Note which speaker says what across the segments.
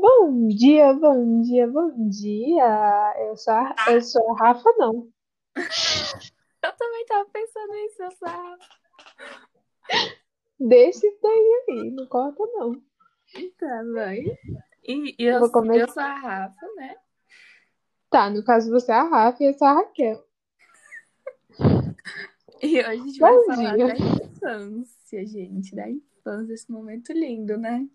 Speaker 1: Bom dia, bom dia, bom dia. Eu sou a, eu sou a Rafa, não.
Speaker 2: Eu também tava pensando nisso, eu sou a Rafa.
Speaker 1: Deixa isso daí aí, não corta não.
Speaker 2: Tá, vai. E, e eu,
Speaker 1: Vou começar.
Speaker 2: eu sou a Rafa, né?
Speaker 1: Tá, no caso você é a Rafa e eu sou a Raquel.
Speaker 2: E hoje a gente vai
Speaker 1: Bom
Speaker 2: falar
Speaker 1: dia.
Speaker 2: da infância, gente. Da infância, esse momento lindo, né?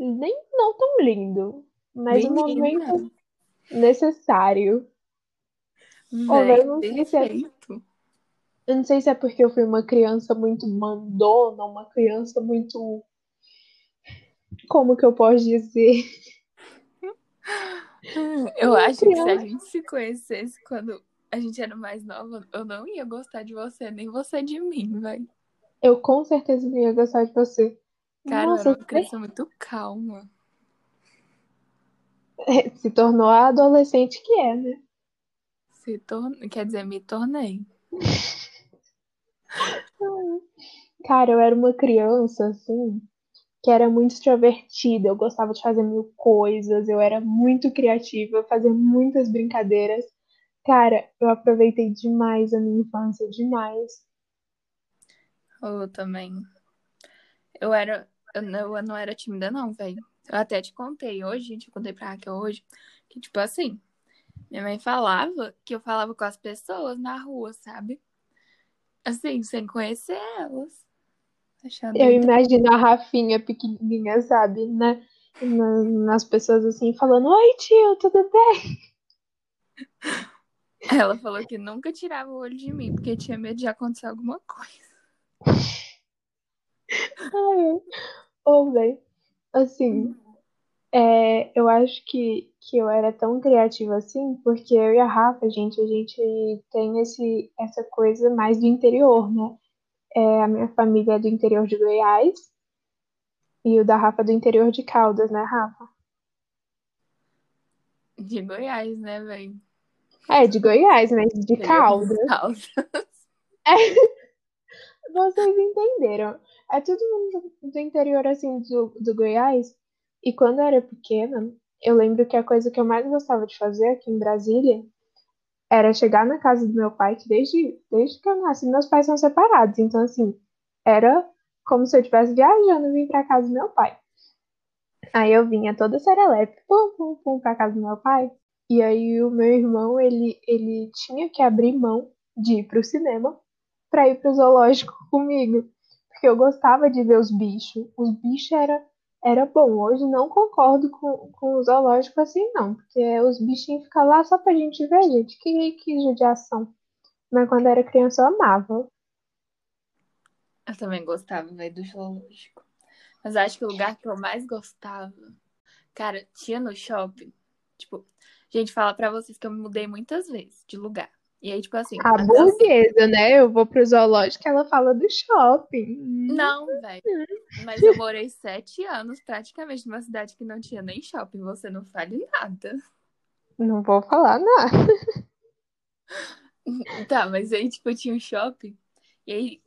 Speaker 1: Nem não tão lindo, mas um
Speaker 2: Menina,
Speaker 1: momento necessário. Ô,
Speaker 2: véi,
Speaker 1: eu não sei se é,
Speaker 2: perfeito.
Speaker 1: eu não sei se é porque eu fui uma criança muito mandona, uma criança muito, como que eu posso dizer?
Speaker 2: Eu
Speaker 1: Uma
Speaker 2: acho que se a
Speaker 1: criança.
Speaker 2: gente se conhecesse quando a gente era mais nova, eu não ia gostar de você, nem você de mim, velho.
Speaker 1: Eu com certeza não ia gostar de você.
Speaker 2: Cara, eu era
Speaker 1: Nossa,
Speaker 2: uma criança muito calma.
Speaker 1: se tornou a adolescente que é, né?
Speaker 2: Se torn... Quer dizer, me tornei.
Speaker 1: Cara, eu era uma criança, assim, que era muito extrovertida. Eu gostava de fazer mil coisas, eu era muito criativa, fazia muitas brincadeiras. Cara, eu aproveitei demais a minha infância, demais.
Speaker 2: Eu também. Eu era. Eu não, eu não era tímida, não, velho. Eu até te contei hoje, gente, eu contei pra Raquel hoje, que, tipo assim, minha mãe falava que eu falava com as pessoas na rua, sabe? Assim, sem conhecer elas. Achando
Speaker 1: Eu
Speaker 2: inte-
Speaker 1: imagino a Rafinha pequenininha, sabe, né? Na- Nas pessoas assim, falando: Oi, tio, tudo bem?
Speaker 2: Ela falou que nunca tirava o olho de mim, porque tinha medo de acontecer alguma coisa.
Speaker 1: Ai, Ô, velho, assim, é, eu acho que, que eu era tão criativa assim, porque eu e a Rafa, gente, a gente tem esse, essa coisa mais do interior, né? É, a minha família é do interior de Goiás e o da Rafa é do interior de Caldas, né, Rafa?
Speaker 2: De Goiás, né, velho?
Speaker 1: É, de Goiás, mas de Caldas.
Speaker 2: de Caldas.
Speaker 1: Vocês entenderam. É todo mundo do interior, assim, do, do Goiás. E quando eu era pequena, eu lembro que a coisa que eu mais gostava de fazer aqui em Brasília era chegar na casa do meu pai, que desde, desde que eu nasci, meus pais são separados. Então, assim, era como se eu estivesse viajando e vim pra casa do meu pai. Aí eu vinha toda serelepe, pum, pum, pum, pra casa do meu pai. E aí o meu irmão, ele, ele tinha que abrir mão de ir pro cinema pra ir pro zoológico comigo. Porque eu gostava de ver os bichos. Os bichos era, era bom. Hoje não concordo com, com o zoológico assim, não. Porque os bichinhos ficam lá só pra gente ver, gente. Que, que judiação. Mas quando era criança eu amava.
Speaker 2: Eu também gostava, velho, do zoológico. Mas acho que o lugar que eu mais gostava, cara, tinha no shopping. Tipo, gente, fala pra vocês que eu me mudei muitas vezes de lugar. E aí, tipo assim,
Speaker 1: A burguesa, né? Eu vou pro zoológico, ela fala do shopping.
Speaker 2: Não, velho. Mas eu morei sete anos praticamente numa cidade que não tinha nem shopping. Você não fale nada.
Speaker 1: Não vou falar nada.
Speaker 2: Tá, mas aí, tipo, tinha um shopping. E aí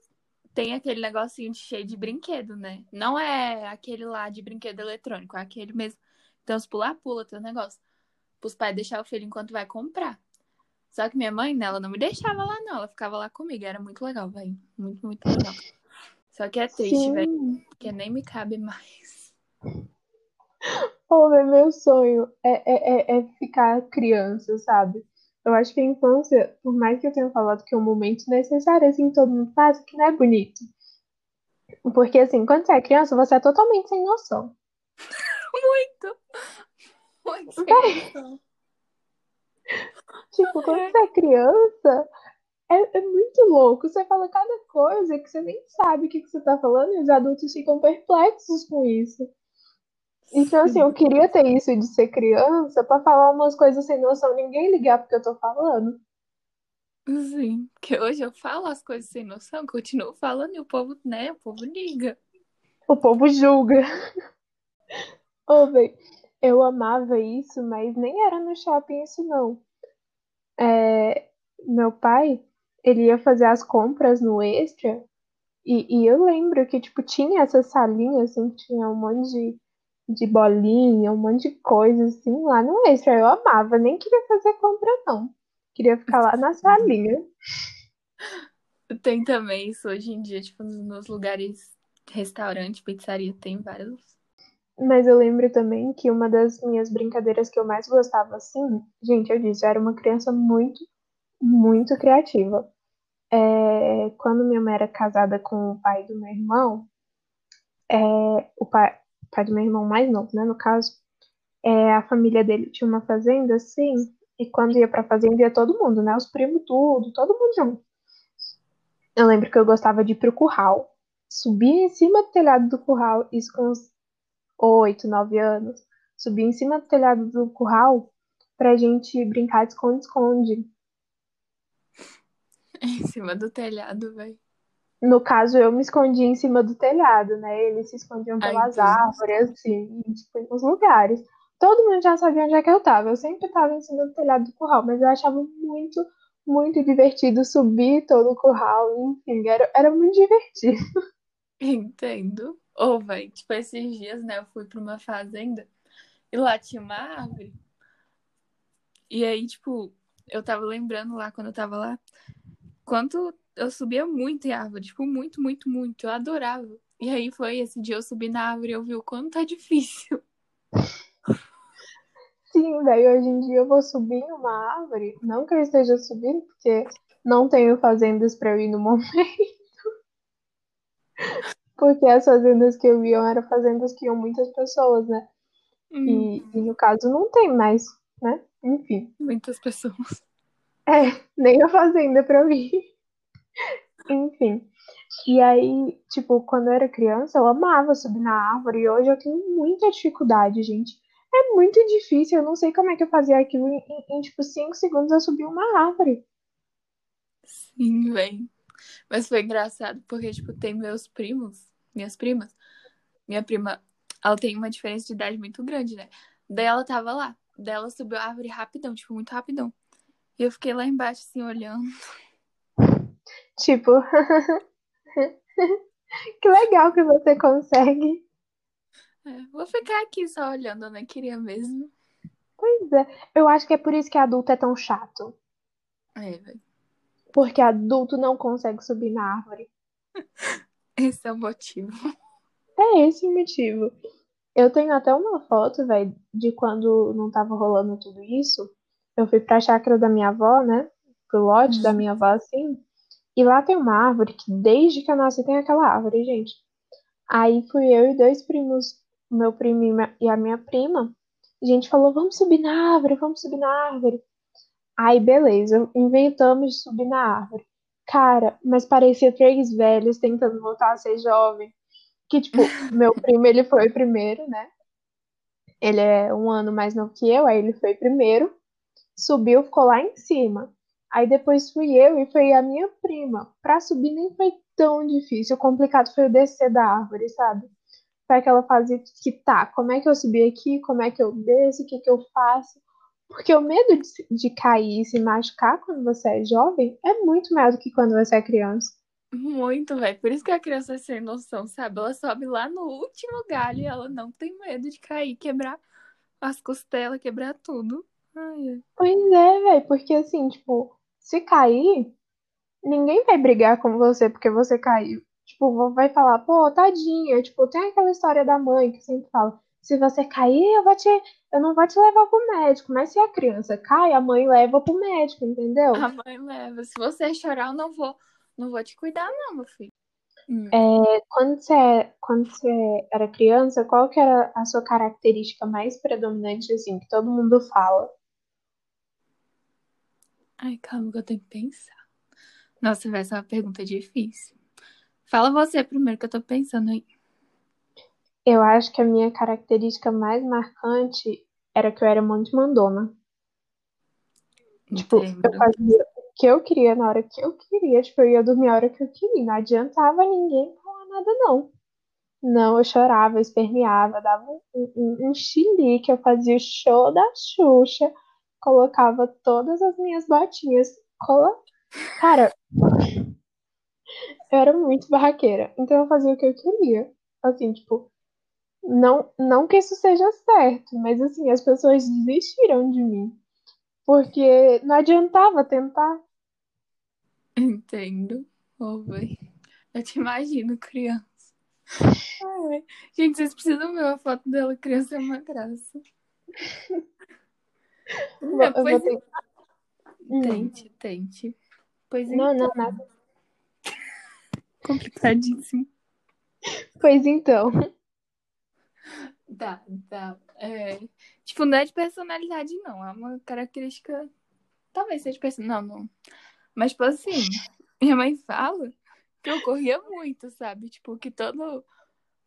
Speaker 2: tem aquele negocinho de cheio de brinquedo, né? Não é aquele lá de brinquedo eletrônico, é aquele mesmo. Então, os pula-pula, tem um negócio. Pros pais deixar o filho enquanto vai comprar. Só que minha mãe, né, ela não me deixava lá, não. Ela ficava lá comigo. Era muito legal, velho. Muito, muito legal. Só que é triste, velho. Porque nem me cabe mais.
Speaker 1: Pô, velho, meu sonho é, é, é, é ficar criança, sabe? Eu acho que a infância, por mais que eu tenha falado que é um momento necessário, assim, todo mundo passa, que não é bonito. Porque, assim, quando você é criança, você é totalmente sem noção.
Speaker 2: Muito! Muito sem noção.
Speaker 1: Tipo, quando você é criança, é, é muito louco. Você fala cada coisa que você nem sabe o que, que você tá falando, e os adultos ficam perplexos com isso. Então, assim, eu queria ter isso de ser criança pra falar umas coisas sem noção, ninguém ligar porque eu tô falando.
Speaker 2: Sim, que hoje eu falo as coisas sem noção, continuo falando e o povo, né, o povo liga.
Speaker 1: O povo julga. Ô, véi, eu amava isso, mas nem era no shopping isso, não. É, meu pai, ele ia fazer as compras no Extra, e, e eu lembro que, tipo, tinha essa salinha, assim, que tinha um monte de, de bolinha, um monte de coisa assim lá no extra. Eu amava, nem queria fazer compra, não. Queria ficar lá na salinha.
Speaker 2: Tem também isso hoje em dia, tipo, nos lugares, restaurante, pizzaria, tem vários.
Speaker 1: Mas eu lembro também que uma das minhas brincadeiras que eu mais gostava, assim, gente, eu disse, eu era uma criança muito, muito criativa. É, quando minha mãe era casada com o pai do meu irmão, é, o pai, pai do meu irmão mais novo, né, no caso, é, a família dele tinha uma fazenda, assim, e quando ia pra fazenda ia todo mundo, né, os primos tudo, todo mundo junto. Eu lembro que eu gostava de ir pro curral, subir em cima do telhado do curral, isso com oito, nove anos, subir em cima do telhado do curral pra gente brincar de esconde-esconde.
Speaker 2: Em cima do telhado, velho.
Speaker 1: No caso, eu me escondia em cima do telhado, né? Eles se escondiam
Speaker 2: Ai,
Speaker 1: pelas
Speaker 2: Deus.
Speaker 1: árvores, assim, tipo, nos lugares. Todo mundo já sabia onde é que eu tava. Eu sempre tava em cima do telhado do curral, mas eu achava muito, muito divertido subir todo o curral. Enfim, era, era muito divertido.
Speaker 2: Entendo. Ou, velho, tipo, esses dias, né, eu fui pra uma fazenda e lá tinha uma árvore. E aí, tipo, eu tava lembrando lá, quando eu tava lá, quanto eu subia muito em árvore, tipo, muito, muito, muito. Eu adorava. E aí foi esse dia eu subi na árvore e eu vi o quanto tá difícil.
Speaker 1: Sim, daí hoje em dia eu vou subir em uma árvore. Não que eu esteja subindo, porque não tenho fazendas pra eu ir no momento. Porque as fazendas que eu ia eram fazendas que iam muitas pessoas, né?
Speaker 2: Hum,
Speaker 1: E, e no caso não tem mais, né? Enfim.
Speaker 2: muitas pessoas.
Speaker 1: É, nem a fazenda pra ir. Enfim. E aí, tipo, quando eu era criança, eu amava subir na árvore. E hoje eu tenho muita dificuldade, gente. É muito difícil. Eu não sei como é que eu fazia aquilo. Em, em, em, tipo, cinco segundos eu subi uma árvore.
Speaker 2: Sim, velho. Mas foi engraçado porque, tipo, tem meus primos, minhas primas. Minha prima, ela tem uma diferença de idade muito grande, né? Daí ela tava lá. Daí ela subiu a árvore rapidão, tipo, muito rapidão. E eu fiquei lá embaixo, assim, olhando.
Speaker 1: Tipo, que legal que você consegue.
Speaker 2: É, vou ficar aqui só olhando, eu nem queria mesmo.
Speaker 1: Pois é. Eu acho que é por isso que adulto é tão chato.
Speaker 2: É, velho.
Speaker 1: Porque adulto não consegue subir na árvore.
Speaker 2: Esse é o motivo.
Speaker 1: É esse o motivo. Eu tenho até uma foto, velho, de quando não tava rolando tudo isso. Eu fui pra chácara da minha avó, né? Pro lote da minha avó, assim. E lá tem uma árvore que desde que eu nasci tem aquela árvore, gente. Aí fui eu e dois primos, o meu primo e e a minha prima. A gente falou, vamos subir na árvore, vamos subir na árvore. Aí, beleza, inventamos de subir na árvore. Cara, mas parecia três velhos tentando voltar a ser jovem. Que, tipo, meu primo, ele foi primeiro, né? Ele é um ano mais novo que eu, aí ele foi primeiro, subiu, ficou lá em cima. Aí depois fui eu e foi a minha prima. Pra subir nem foi tão difícil. O complicado foi eu descer da árvore, sabe? Foi aquela fase que tá, como é que eu subi aqui? Como é que eu desço? O que que eu faço? Porque o medo de, de cair e se machucar quando você é jovem é muito maior do que quando você é criança.
Speaker 2: Muito, velho. Por isso que a criança é sem noção, sabe? Ela sobe lá no último galho e ela não tem medo de cair, quebrar as costelas, quebrar tudo. Ai.
Speaker 1: Pois é, velho, porque assim, tipo, se cair, ninguém vai brigar com você porque você caiu. Tipo, vai falar, pô, tadinha. Tipo, tem aquela história da mãe que sempre fala, se você cair, eu vou te, eu não vou te levar pro médico. Mas se a criança cai, a mãe leva pro médico, entendeu?
Speaker 2: A mãe leva. Se você chorar, eu não vou, não vou te cuidar, não, meu filho. Hum.
Speaker 1: É, quando você, quando você era criança, qual que era a sua característica mais predominante, assim, que todo mundo fala?
Speaker 2: Ai, calma que eu tenho que pensar. Nossa, vai ser uma pergunta difícil. Fala você primeiro que eu tô pensando aí.
Speaker 1: Eu acho que a minha característica mais marcante era que eu era muito mandona. Tipo, eu
Speaker 2: Entendo.
Speaker 1: fazia o que eu queria na hora que eu queria. Tipo, eu ia dormir a hora que eu queria. Não adiantava ninguém falar nada, não. Não, eu chorava, eu esperneava, dava um, um, um chilique, eu fazia o show da Xuxa, colocava todas as minhas botinhas. Cola... Cara, eu era muito barraqueira. Então eu fazia o que eu queria. Assim, tipo, Não, não que isso seja certo, mas assim, as pessoas desistiram de mim. Porque não adiantava tentar.
Speaker 2: Entendo. Oh. Eu te imagino criança. Ai, gente, vocês precisam ver a foto dela criança, é uma graça.
Speaker 1: Vou
Speaker 2: Pois
Speaker 1: tentar. Hum.
Speaker 2: Tente, tente. Pois
Speaker 1: Não,
Speaker 2: então,
Speaker 1: não, nada.
Speaker 2: complicadíssimo.
Speaker 1: Pois então.
Speaker 2: Tá, tá. É, tipo, não é de personalidade, não. É uma característica. Talvez seja de personalidade. Não, não. Mas, tipo assim, minha mãe fala que eu corria muito, sabe? Tipo, que todo.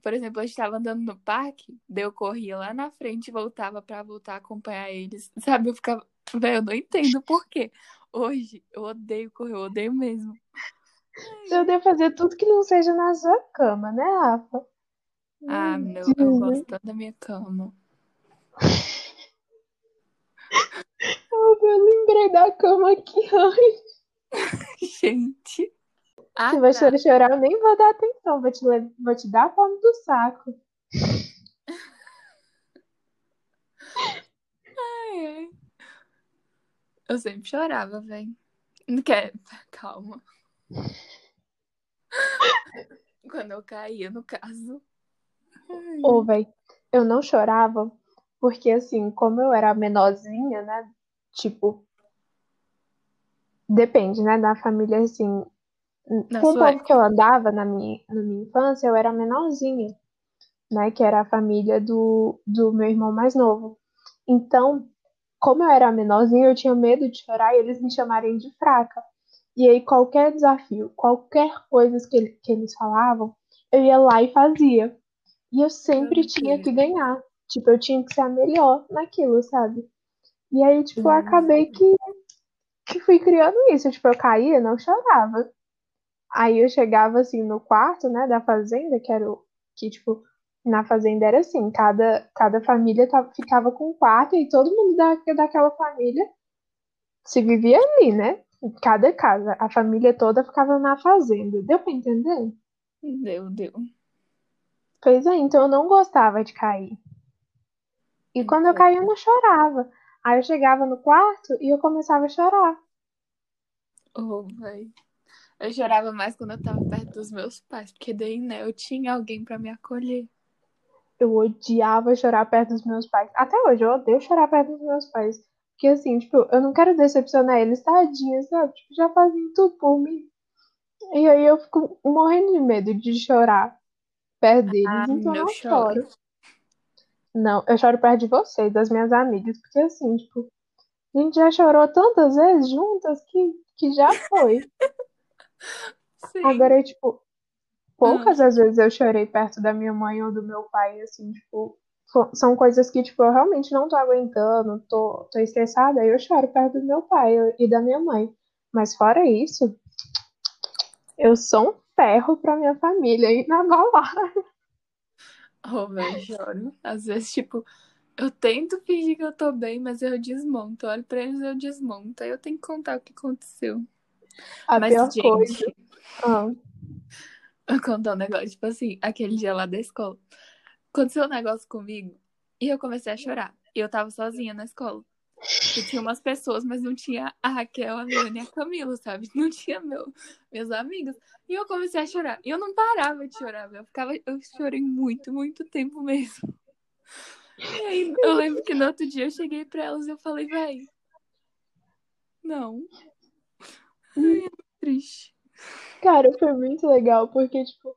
Speaker 2: Por exemplo, eu estava andando no parque, daí eu corria lá na frente e voltava pra voltar a acompanhar eles. Sabe? Eu ficava. Velho, eu não entendo por quê. Hoje, eu odeio correr, eu odeio mesmo.
Speaker 1: Eu devo fazer tudo que não seja na sua cama, né, Rafa?
Speaker 2: Ah, meu, eu gosto tanto da minha cama.
Speaker 1: Eu lembrei da cama aqui antes.
Speaker 2: Gente. Ah,
Speaker 1: Se
Speaker 2: tá.
Speaker 1: você chorar, eu nem vou dar atenção. Vou te, vou te dar a fome do saco.
Speaker 2: Ai, ai. Eu sempre chorava, velho. Não quer. Calma. Quando eu caía, no caso. Ai,
Speaker 1: Ô, véi, eu não chorava porque, assim, como eu era menorzinha, né? Tipo, depende, né? Da família, assim.
Speaker 2: Na
Speaker 1: Com o povo que eu andava na minha, na minha infância, eu era menorzinha, né? Que era a família do, do meu irmão mais novo. Então, como eu era menorzinha, eu tinha medo de chorar e eles me chamarem de fraca. E aí, qualquer desafio, qualquer coisa que, que eles falavam, eu ia lá e fazia. E eu sempre
Speaker 2: Meu
Speaker 1: tinha que ganhar. Tipo, eu tinha que ser a melhor naquilo, sabe? E aí, tipo, eu acabei que, que fui criando isso. Tipo, eu caía, não chorava. Aí eu chegava assim no quarto, né, da fazenda, que era o que, tipo, na fazenda era assim, cada, cada família tava, ficava com um quarto e todo mundo da, daquela família se vivia ali, né? Em cada casa. A família toda ficava na fazenda. Deu pra entender?
Speaker 2: Deu, deu.
Speaker 1: Pois é, então eu não gostava de cair. E quando eu caía, eu não chorava. Aí eu chegava no quarto e eu começava a chorar.
Speaker 2: Oh, véi. Eu chorava mais quando eu tava perto dos meus pais, porque daí, né, eu tinha alguém pra me acolher.
Speaker 1: Eu odiava chorar perto dos meus pais. Até hoje eu odeio chorar perto dos meus pais. Porque assim, tipo, eu não quero decepcionar eles, tadinhos, sabe? Tipo, já fazem tudo por mim. E aí eu fico morrendo de medo de chorar perto deles,
Speaker 2: Ah,
Speaker 1: então eu não
Speaker 2: choro.
Speaker 1: choro. Não, eu choro perto de vocês, das minhas amigas, porque assim, tipo, a gente já chorou tantas vezes juntas que, que já foi.
Speaker 2: Sim.
Speaker 1: Agora, tipo, poucas às vezes eu chorei perto da minha mãe ou do meu pai, assim, tipo, são coisas que, tipo, eu realmente não tô aguentando, tô, tô estressada, aí eu choro perto do meu pai e da minha mãe. Mas fora isso, eu sou um ferro pra minha família e na balada.
Speaker 2: Oh, velho, choro. Às vezes, tipo, eu tento fingir que eu tô bem, mas eu desmonto. Eu olho pra eles e eu desmonto. Aí eu tenho que contar o que aconteceu.
Speaker 1: A
Speaker 2: Mas,
Speaker 1: pior coisa.
Speaker 2: gente,
Speaker 1: Ah,
Speaker 2: eu contar um negócio, tipo assim, aquele dia lá da escola. Aconteceu um negócio comigo e eu comecei a chorar. E eu tava sozinha na escola. E tinha umas pessoas, mas não tinha a Raquel, a Milene e a Camila, sabe? Não tinha meu, meus amigos. E eu comecei a chorar. E eu não parava de chorar. Eu ficava, eu chorei muito, muito tempo mesmo. E aí eu lembro que no outro dia eu cheguei pra elas e eu falei, véi, não. Ai, é triste.
Speaker 1: cara, foi muito legal, porque, tipo,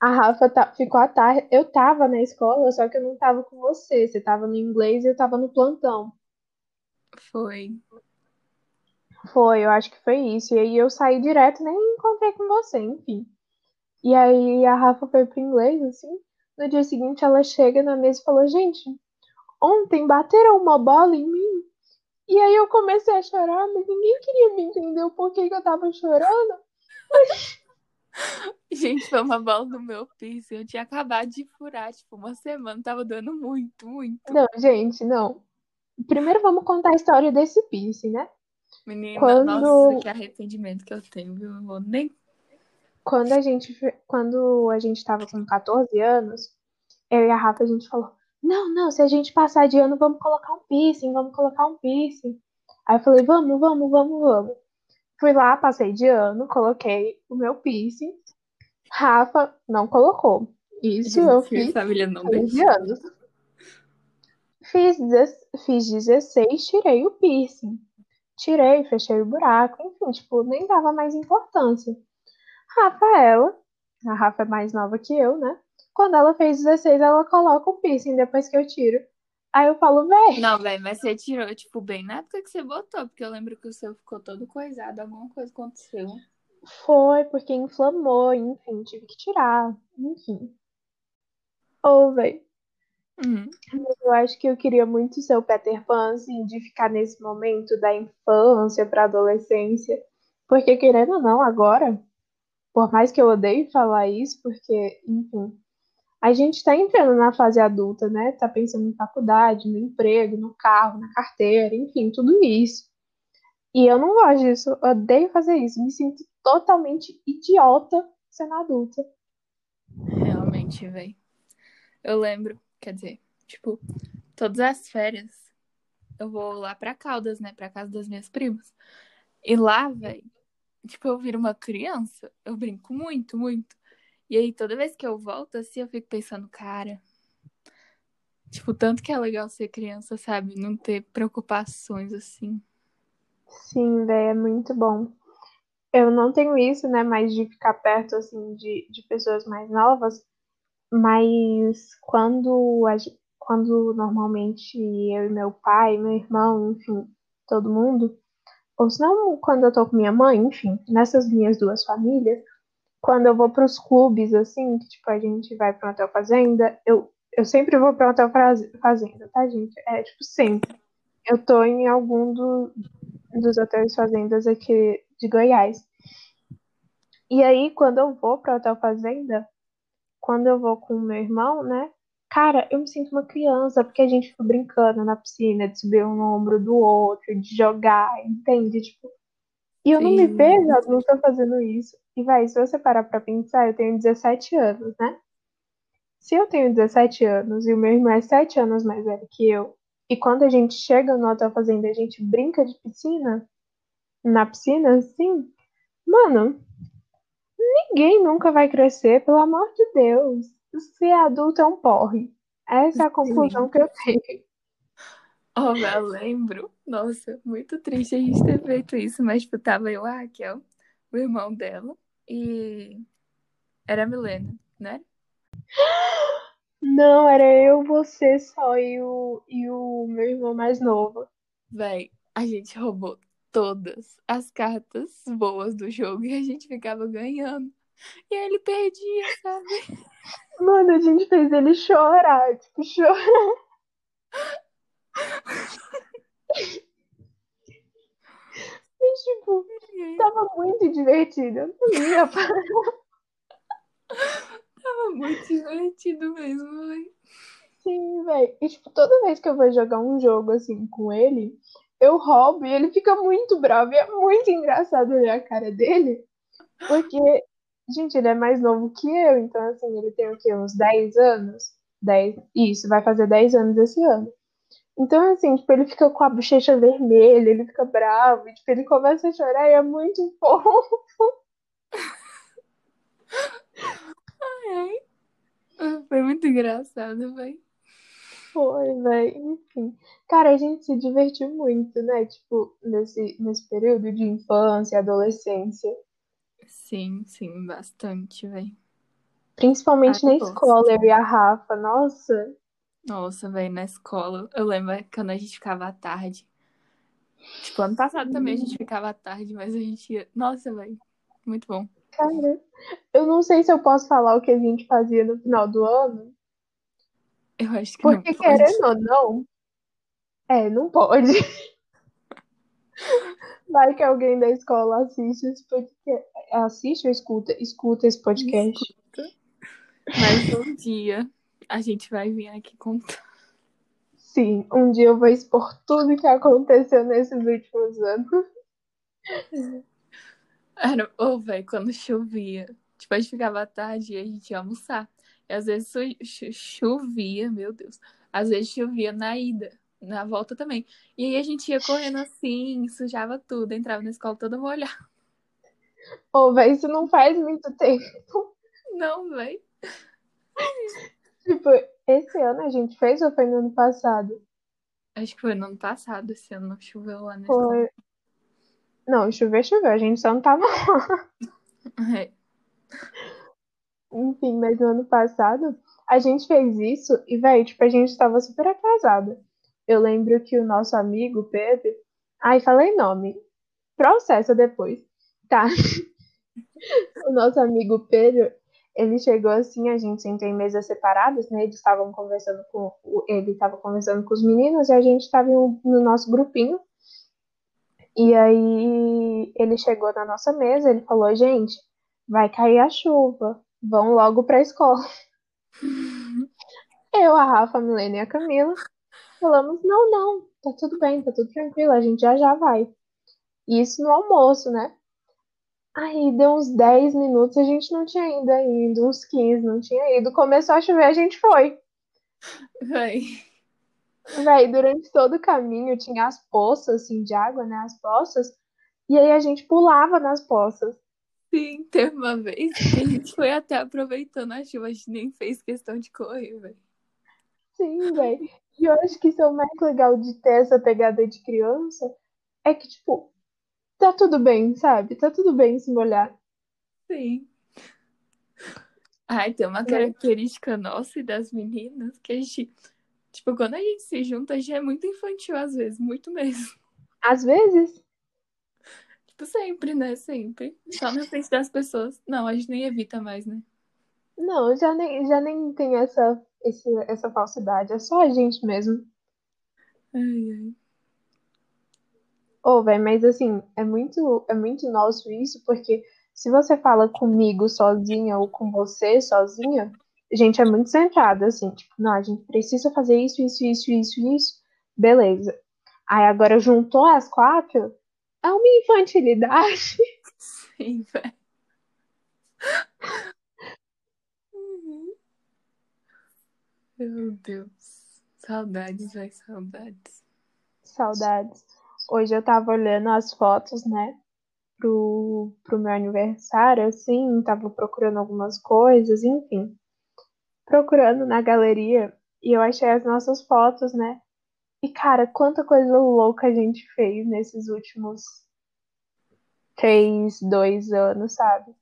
Speaker 1: a Rafa tá, ficou à tarde. Eu tava na escola, só que eu não tava com você. Você tava no inglês e eu tava no plantão.
Speaker 2: Foi.
Speaker 1: Foi, eu acho que foi isso. E aí eu saí direto, nem encontrei com você, enfim. E aí a Rafa foi pro inglês, assim. No dia seguinte ela chega na mesa e falou: Gente, ontem bateram uma bola em mim. E aí eu comecei a chorar, mas ninguém queria me entender o porquê que eu tava chorando.
Speaker 2: Gente, foi uma bola no meu piercing. Eu tinha acabado de furar, tipo, uma semana. Tava dando muito, muito.
Speaker 1: Não, gente, não. Primeiro vamos contar a história desse piercing, né?
Speaker 2: Menina,
Speaker 1: Quando-
Speaker 2: nossa, que arrependimento que eu tenho, viu? Eu vou nem.
Speaker 1: Quando a gente, quando a gente tava com 14 anos, eu e a Rafa, a gente falou, não, não, se a gente passar de ano, vamos colocar um piercing, vamos colocar um piercing. Aí eu falei, vamos, vamos, vamos, vamos. Fui lá, passei de ano, coloquei o meu piercing. Rafa não colocou. Isso eu fiz
Speaker 2: família não
Speaker 1: 15
Speaker 2: deixa.
Speaker 1: anos. Fiz, fiz 16, tirei o piercing. Tirei, fechei o buraco, enfim, tipo, nem dava mais importância. Rafaela, a Rafa é mais nova que eu, né? Quando ela fez 16, ela coloca o piercing depois que eu tiro. Aí eu falo, véi,
Speaker 2: Não, velho, mas você tirou, tipo, bem na época que você botou, porque eu lembro que o seu ficou todo coisado, alguma coisa aconteceu.
Speaker 1: foi porque inflamou, enfim, tive que tirar, enfim. Ô, véi,
Speaker 2: Uhum.
Speaker 1: eu acho que eu queria muito ser o Peter Pan, assim, de ficar nesse momento da infância pra adolescência. Porque, querendo ou não, agora, por mais que eu odeie falar isso, porque, enfim, a gente tá entrando na fase adulta, né? Tá pensando em faculdade, no emprego, no carro, na carteira, enfim, tudo isso. E eu não gosto disso, eu odeio fazer isso, me sinto totalmente idiota sendo adulta.
Speaker 2: Realmente, velho. Eu lembro, quer dizer, tipo, todas as férias eu vou lá pra Caldas, né? Pra casa das minhas primas. E lá, velho, tipo, eu viro uma criança, eu brinco muito, muito. E aí, toda vez que eu volto, assim, eu fico pensando, cara, tipo, tanto que é legal ser criança, sabe? Não ter preocupações assim.
Speaker 1: Sim, velho, é muito bom. Eu não tenho isso, né, mais de ficar perto, assim, de, de pessoas mais novas, mas quando, a quando normalmente eu e meu pai, meu irmão, enfim, todo mundo, ou se não, quando eu tô com minha mãe, enfim, nessas minhas duas famílias, quando eu vou pros clubes, assim, que tipo, a gente vai pro Hotel Fazenda, eu, eu sempre vou pro Hotel Fraz- Fazenda, tá, gente? É, tipo, sempre. Eu tô em algum do, dos hotéis fazendas aqui de Goiás. E aí, quando eu vou pro Hotel Fazenda, quando eu vou com o meu irmão, né? Cara, eu me sinto uma criança, porque a gente fica brincando na piscina, de subir um no ombro do outro, de jogar, entende? Tipo, e eu não me
Speaker 2: Sim.
Speaker 1: vejo adulta fazendo isso. E vai, se você parar pra pensar, eu tenho 17 anos, né? Se eu tenho 17 anos e o meu irmão é 7 anos mais velho que eu, e quando a gente chega no hotel fazenda, a gente brinca de piscina, na piscina, assim, mano, ninguém nunca vai crescer, pelo amor de Deus. Ser adulto é um porre. Essa é a conclusão que eu tenho.
Speaker 2: Oh, eu lembro. Nossa, muito triste a gente ter feito isso, mas tipo, tava eu, a Raquel, o irmão dela, e era a Milena, né?
Speaker 1: Não, era eu, você só e o, e o meu irmão mais novo.
Speaker 2: Véi, a gente roubou todas as cartas boas do jogo e a gente ficava ganhando. E aí ele perdia, sabe?
Speaker 1: Mano, a gente fez ele chorar, tipo, chorar. E, tipo, tava muito divertido. Eu não ia parar.
Speaker 2: Tava muito divertido mesmo, véi.
Speaker 1: Sim, velho. E, tipo, toda vez que eu vou jogar um jogo assim com ele, eu roubo e ele fica muito bravo. E é muito engraçado olhar a cara dele. Porque, gente, ele é mais novo que eu. Então, assim, ele tem o quê? Uns 10 anos? 10. Isso, vai fazer 10 anos esse ano. Então, assim, tipo, ele fica com a bochecha vermelha, ele fica bravo, e, tipo, ele começa a chorar e é muito fofo.
Speaker 2: Foi muito engraçado, véi.
Speaker 1: Foi, velho. Enfim. Cara, a gente se divertiu muito, né? Tipo, nesse, nesse período de infância, adolescência.
Speaker 2: Sim, sim, bastante, véi.
Speaker 1: Principalmente
Speaker 2: Ah,
Speaker 1: na escola, eu e a Rafa. Nossa.
Speaker 2: Nossa, velho, na escola. Eu lembro quando a gente ficava à tarde. Tipo, ano passado também a gente ficava à tarde, mas a gente ia. Nossa, velho, muito bom.
Speaker 1: Cara, eu não sei se eu posso falar o que a gente fazia no final do ano.
Speaker 2: Eu acho que não
Speaker 1: Porque,
Speaker 2: pode.
Speaker 1: querendo ou não, é, não pode. Vai que alguém da escola assiste esse podcast. Assiste ou escuta? Escuta esse podcast.
Speaker 2: Mas um dia a gente vai vir aqui contar.
Speaker 1: Sim, um dia eu vou expor tudo que aconteceu nesses últimos anos.
Speaker 2: Era, ô, velho, quando chovia. Tipo, a gente ficava à tarde e a gente ia almoçar. Às vezes chovia, meu Deus. Às vezes chovia na ida, na volta também. E aí a gente ia correndo assim, sujava tudo, entrava na escola toda molhada.
Speaker 1: Ô, véi, isso não faz muito tempo.
Speaker 2: Não, véi.
Speaker 1: Tipo, esse ano a gente fez ou foi no ano passado?
Speaker 2: Acho que foi no ano passado, esse ano não choveu lá na escola.
Speaker 1: Foi. Não, choveu, choveu. A gente só não tava lá.
Speaker 2: É.
Speaker 1: Enfim, mas no ano passado a gente fez isso e, véi, tipo, a gente tava super atrasada. Eu lembro que o nosso amigo Pedro. Ai, falei nome. Processa depois. Tá. O nosso amigo Pedro, ele chegou assim, a gente sentou em mesas separadas, né? Eles estavam conversando com. Ele estava conversando com os meninos e a gente estava no nosso grupinho. E aí ele chegou na nossa mesa, ele falou, gente, vai cair a chuva, vão logo pra escola. Eu, a Rafa, a Milena e a Camila falamos, não, não, tá tudo bem, tá tudo tranquilo, a gente já já vai. Isso no almoço, né? Aí deu uns 10 minutos, a gente não tinha ainda ido, uns 15, não tinha ido. Começou a chover, a gente foi.
Speaker 2: Véi.
Speaker 1: Véi, durante todo o caminho tinha as poças, assim, de água, né? As poças. E aí a gente pulava nas poças.
Speaker 2: Sim, teve uma vez que a gente foi até aproveitando a chuva, a gente nem fez questão de correr, velho.
Speaker 1: Sim, véi. E eu acho que isso é o mais legal de ter essa pegada de criança. É que, tipo, tá tudo bem, sabe? Tá tudo bem se molhar.
Speaker 2: Sim. Ai, tem uma característica nossa e das meninas que a gente, tipo, quando a gente se junta, a gente é muito infantil às vezes, muito mesmo.
Speaker 1: Às vezes,
Speaker 2: Tipo, sempre, né? Sempre. Só na frente das pessoas. Não, a gente nem evita mais, né?
Speaker 1: não, já nem, já nem tem essa, esse, essa falsidade. É só a gente mesmo.
Speaker 2: Ai, ai.
Speaker 1: Ô, velho, mas assim, é muito, é muito nosso isso, porque se você fala comigo sozinha ou com você sozinha, a gente é muito centrado, assim, tipo, não, a gente precisa fazer isso, isso, isso, isso, isso, beleza. Aí agora juntou as quatro, é uma infantilidade.
Speaker 2: Sim, velho. Uhum. Meu Deus. Saudades, vai, saudades.
Speaker 1: Saudades. Hoje eu tava olhando as fotos, né, pro, pro meu aniversário, assim, tava procurando algumas coisas, enfim. Procurando na galeria e eu achei as nossas fotos, né? E, cara, quanta coisa louca a gente fez nesses últimos três, dois anos, sabe?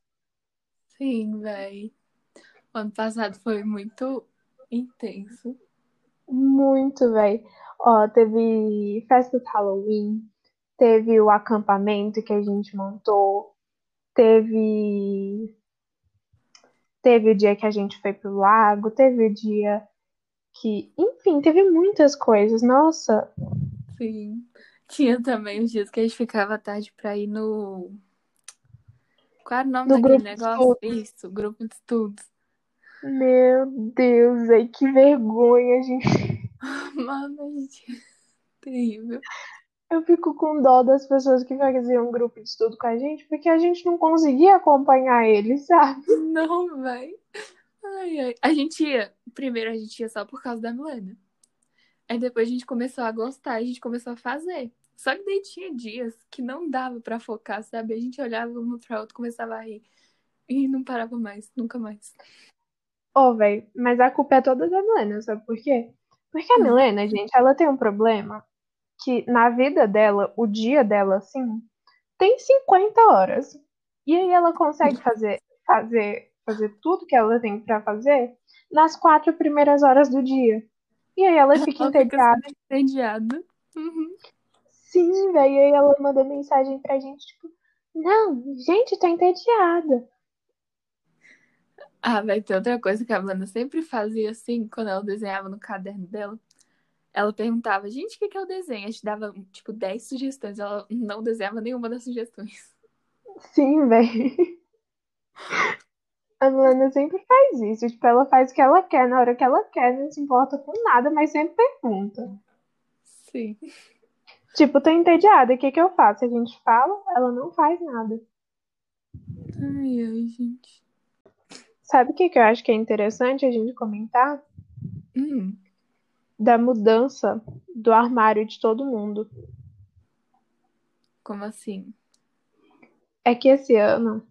Speaker 2: Sim, velho. O ano passado foi muito intenso.
Speaker 1: Muito, velho. Ó, teve festa de Halloween, teve o acampamento que a gente montou, teve teve o dia que a gente foi pro lago, teve o dia que, enfim, teve muitas coisas. Nossa,
Speaker 2: Sim. Tinha também os dias que a gente ficava tarde pra ir no. Qual era o nome
Speaker 1: No
Speaker 2: daquele negócio? Isso, grupo de estudos.
Speaker 1: meu Deus, aí que vergonha, gente.
Speaker 2: Mano, gente. Terrível.
Speaker 1: Eu fico com dó das pessoas que faziam um grupo de estudo com a gente, porque a gente não conseguia acompanhar eles, sabe?
Speaker 2: Não, velho. Ai, ai. A gente ia. Primeiro a gente ia só por causa da Milena. Aí depois a gente começou a gostar, a gente começou a fazer. Só que daí tinha dias que não dava pra focar, sabe? A gente olhava um pra outro, começava a rir. E não parava mais, nunca mais.
Speaker 1: Ô, velho, mas a culpa é toda da Milena, sabe por quê? Porque a
Speaker 2: Hum.
Speaker 1: Milena, gente, ela tem um problema que na vida dela, o dia dela, assim, tem 50 horas. E aí ela consegue fazer, fazer, fazer tudo que ela tem pra fazer nas quatro primeiras horas do dia. E aí ela fica entediada.
Speaker 2: entediada. Uhum.
Speaker 1: Sim, velho. E aí ela mandou mensagem pra gente, tipo, não, gente, tô entediada.
Speaker 2: Ah, vai ter outra coisa que a Milena sempre fazia assim, quando ela desenhava no caderno dela. Ela perguntava, gente, o que que eu desenho? A gente dava, tipo, 10 sugestões. Ela não desenhava nenhuma das sugestões.
Speaker 1: Sim, velho. A Milena sempre faz isso. Tipo, ela faz o que ela quer na hora que ela quer, não se importa com nada, mas sempre pergunta.
Speaker 2: Sim.
Speaker 1: Tipo, tô entediada, o que que eu faço? A gente fala, ela não faz nada.
Speaker 2: Ai, ai, gente.
Speaker 1: Sabe o que, que eu acho que é interessante a gente comentar?
Speaker 2: Hum,
Speaker 1: Da mudança do armário de todo mundo.
Speaker 2: como assim?
Speaker 1: É que esse ano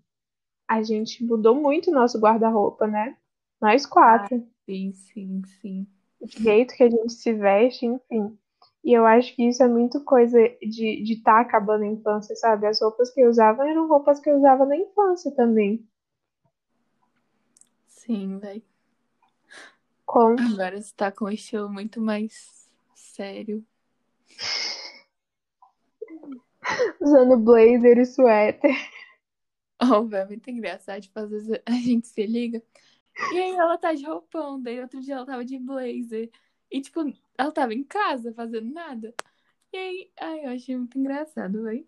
Speaker 1: a gente mudou muito o nosso guarda-roupa, né? Nós quatro.
Speaker 2: Sim, sim, sim.
Speaker 1: O jeito que a gente se veste, enfim. E eu acho que isso é muito coisa de de estar acabando a infância, sabe? As roupas que eu usava eram roupas que eu usava na infância também.
Speaker 2: Sim, velho.
Speaker 1: Com
Speaker 2: Agora você tá com um estilo muito mais sério.
Speaker 1: usando blazer e suéter.
Speaker 2: Oh, velho, muito engraçado. Tipo, às vezes a gente se liga. E aí ela tá de roupão, daí outro dia ela tava de blazer. E, tipo, ela tava em casa fazendo nada. E aí, ai, eu achei muito engraçado, velho.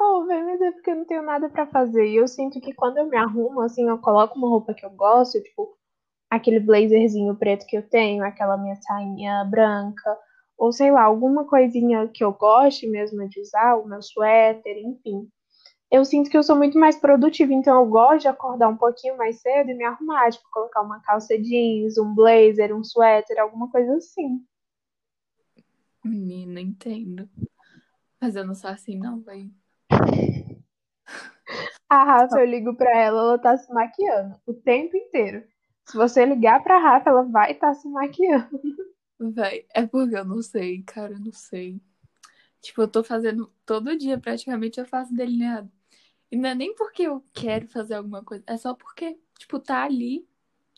Speaker 1: Oh, mas é porque eu não tenho nada pra fazer. E eu sinto que quando eu me arrumo, assim, eu coloco uma roupa que eu gosto, tipo, aquele blazerzinho preto que eu tenho, aquela minha sainha branca, ou sei lá, alguma coisinha que eu goste mesmo de usar, o meu suéter, enfim. Eu sinto que eu sou muito mais produtiva, então eu gosto de acordar um pouquinho mais cedo e me arrumar, tipo, colocar uma calça jeans, um blazer, um suéter, alguma coisa assim.
Speaker 2: Menina, entendo. Mas eu não sou assim, não, velho.
Speaker 1: A Rafa, eu ligo pra ela, ela tá se maquiando o tempo inteiro. Se você ligar pra Rafa, ela vai estar se maquiando.
Speaker 2: Véi, é porque eu não sei, cara, eu não sei. Tipo, eu tô fazendo todo dia, praticamente, eu faço delineado. E não é nem porque eu quero fazer alguma coisa, é só porque, tipo, tá ali.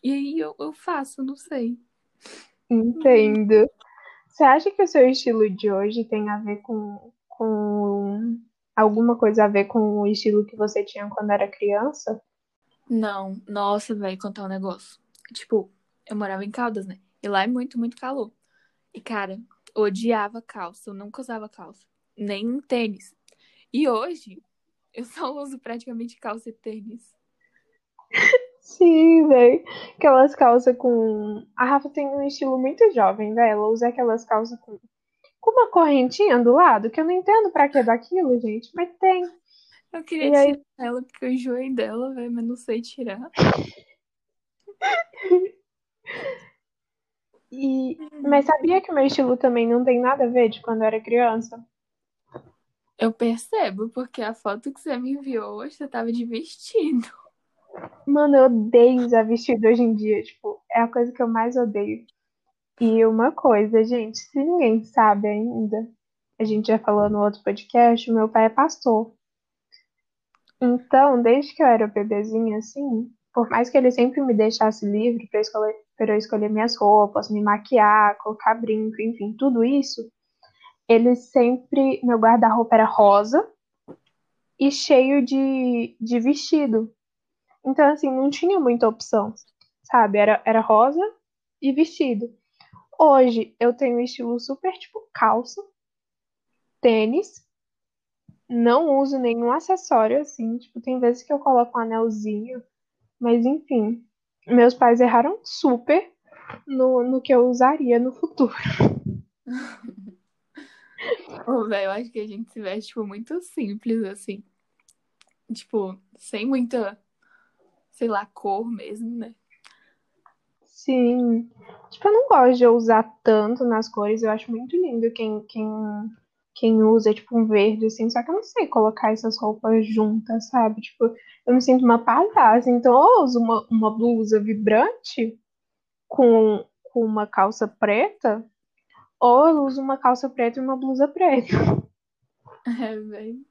Speaker 2: E aí eu, eu faço, não sei.
Speaker 1: Entendo. Você acha que o seu estilo de hoje tem a ver com, com alguma coisa a ver com o estilo que você tinha quando era criança?
Speaker 2: Não, nossa, velho, contar um negócio. Tipo, eu morava em Caldas, né? E lá é muito, muito calor. E, cara, odiava calça, eu nunca usava calça, nem tênis. E hoje, eu só uso praticamente calça e tênis.
Speaker 1: Sim, velho. Aquelas calças com. A Rafa tem um estilo muito jovem, velho. Ela usa aquelas calças com... com uma correntinha do lado, que eu não entendo pra que daquilo, gente, mas tem.
Speaker 2: Eu queria
Speaker 1: E aí-
Speaker 2: tirar ela porque eu enjoei dela, velho, mas não sei tirar.
Speaker 1: E... Mas sabia que o meu estilo também não tem nada a ver de quando eu era criança?
Speaker 2: Eu percebo, porque a foto que você me enviou hoje, você tava de vestido.
Speaker 1: Mano, eu odeio usar vestido hoje em dia. Tipo, é a coisa que eu mais odeio. E uma coisa, gente, se ninguém sabe ainda, a gente já falou no outro podcast, meu pai é pastor. Então, desde que eu era bebezinha, assim, por mais que ele sempre me deixasse livre para escolher, eu escolher minhas roupas, me maquiar, colocar brinco, enfim, tudo isso, ele sempre, meu guarda-roupa era rosa e cheio de, de vestido. Então, assim, não tinha muita opção, sabe? Era, era rosa e vestido. Hoje eu tenho um estilo super tipo calça, tênis, não uso nenhum acessório assim, tipo, tem vezes que eu coloco um anelzinho, mas enfim, meus pais erraram super no, no que eu usaria no futuro.
Speaker 2: Velho, eu acho que a gente se veste, tipo, muito simples, assim. Tipo, sem muita, sei lá, cor mesmo, né?
Speaker 1: Sim. Tipo, eu não gosto de usar tanto nas cores, eu acho muito lindo quem, quem, quem usa, tipo, um verde, assim, só que eu não sei colocar essas roupas juntas, sabe? Tipo, eu me sinto uma palhaça, então eu uso uma, uma blusa vibrante com, com uma calça preta, ou eu uso uma calça preta e uma blusa preta.
Speaker 2: É, velho.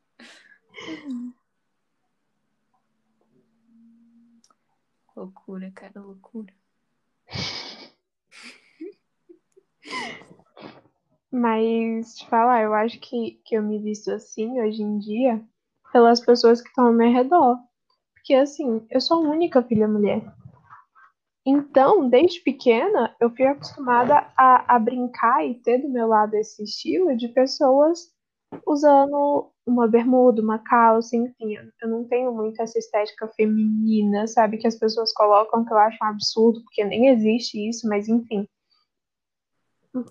Speaker 2: Loucura, cara, loucura.
Speaker 1: Mas, te falar, eu acho que, que eu me visto assim hoje em dia pelas pessoas que estão ao meu redor. Porque, assim, eu sou a única filha mulher. Então, desde pequena, eu fui acostumada a, a brincar e ter do meu lado esse estilo de pessoas usando uma bermuda, uma calça, enfim. Eu não tenho muito essa estética feminina, sabe? Que as pessoas colocam, que eu acho um absurdo, porque nem existe isso, mas enfim.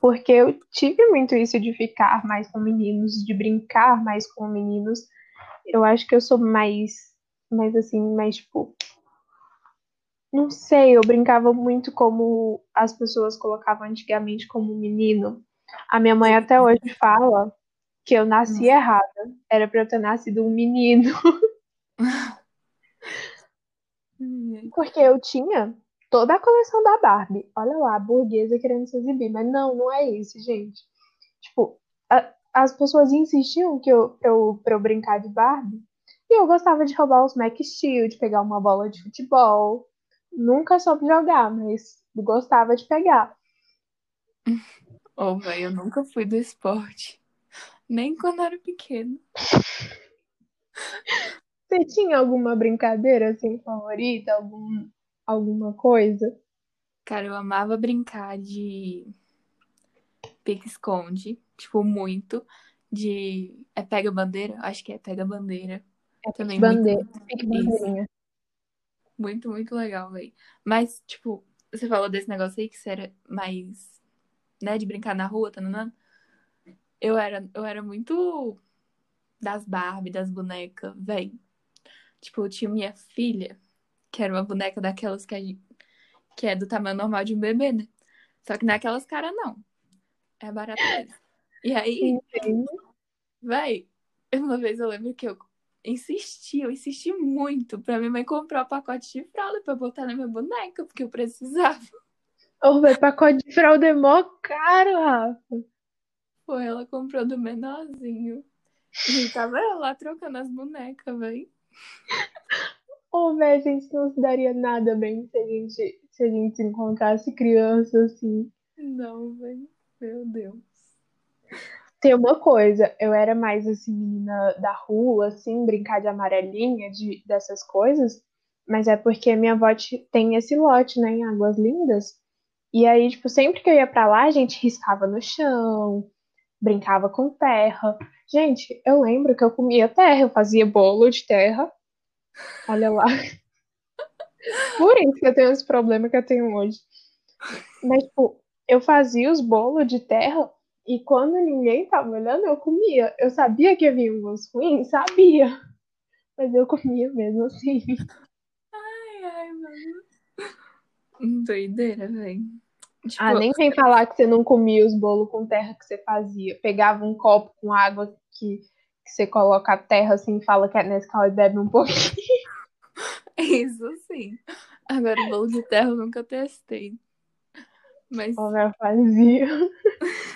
Speaker 1: Porque eu tive muito isso de ficar mais com meninos, de brincar mais com meninos. Eu acho que eu sou mais, mais assim, mais tipo, Não sei, eu brincava muito como as pessoas colocavam antigamente como menino. A minha mãe até hoje fala que eu nasci
Speaker 2: Nossa.
Speaker 1: errada. Era pra eu ter nascido um menino. Porque eu tinha toda a coleção da Barbie. Olha lá, a burguesa querendo se exibir. Mas não, não é isso, gente. Tipo, a- as pessoas insistiam que eu, pra eu, pra eu brincar de Barbie. E eu gostava de roubar os Max Steel, de pegar uma bola de futebol. Nunca soube jogar, mas gostava de pegar.
Speaker 2: Ô, velho, eu nunca fui do esporte. Nem quando era pequeno.
Speaker 1: Você tinha alguma brincadeira assim favorita? Algum, alguma coisa?
Speaker 2: Cara, eu amava brincar de pique-esconde. Tipo, muito. De. É pega-bandeira? Acho que é pega-bandeira.
Speaker 1: É
Speaker 2: Também
Speaker 1: pique bandeira,
Speaker 2: muito. Muito, legal, velho. Mas, tipo, você falou desse negócio aí que você era mais, né, de brincar na rua, tananã. Eu era, eu era muito das Barbie, das bonecas, velho. Tipo, eu tinha minha filha, que era uma boneca daquelas que, a gente- que é do tamanho normal de um bebê, né? Só que não é aquelas caras, não. É barata mesmo. E aí, véi, uma vez eu lembro que eu insisti, eu insisti muito pra minha mãe comprar o pacote de fralda pra botar na minha boneca, porque eu precisava.
Speaker 1: Ô, velho, pacote de fralda é mó caro, Rafa.
Speaker 2: Pô, ela comprou do menorzinho. E tava eu lá trocando as bonecas, véi.
Speaker 1: Ô, velho, a gente não se daria nada bem se a gente, se a gente encontrasse criança assim.
Speaker 2: Não, véi. Meu Deus.
Speaker 1: Tem uma coisa, eu era mais assim, menina da rua, assim, brincar de amarelinha, de, dessas coisas, mas é porque minha avó te- tem esse lote, né, em Águas Lindas. E aí, tipo, sempre que eu ia pra lá, a gente riscava no chão, brincava com terra. Gente, eu lembro que eu comia terra, eu fazia bolo de terra. Olha lá. Por isso que eu tenho esse problema que eu tenho hoje. Mas, tipo, eu fazia os bolos de terra e quando ninguém tava olhando, eu comia. Eu sabia que havia um gosto ruim, sabia. Mas eu comia mesmo assim.
Speaker 2: Ai, ai, mano. Doideira, véi. Tipo,
Speaker 1: Ah, nem vem falar que você não comia os bolos com terra que você fazia. Pegava um copo com água que, que você coloca a terra assim e fala que é Nescau e bebe um pouquinho.
Speaker 2: isso sim. Agora, o bolo de terra eu nunca testei. Mas
Speaker 1: Eu fazia.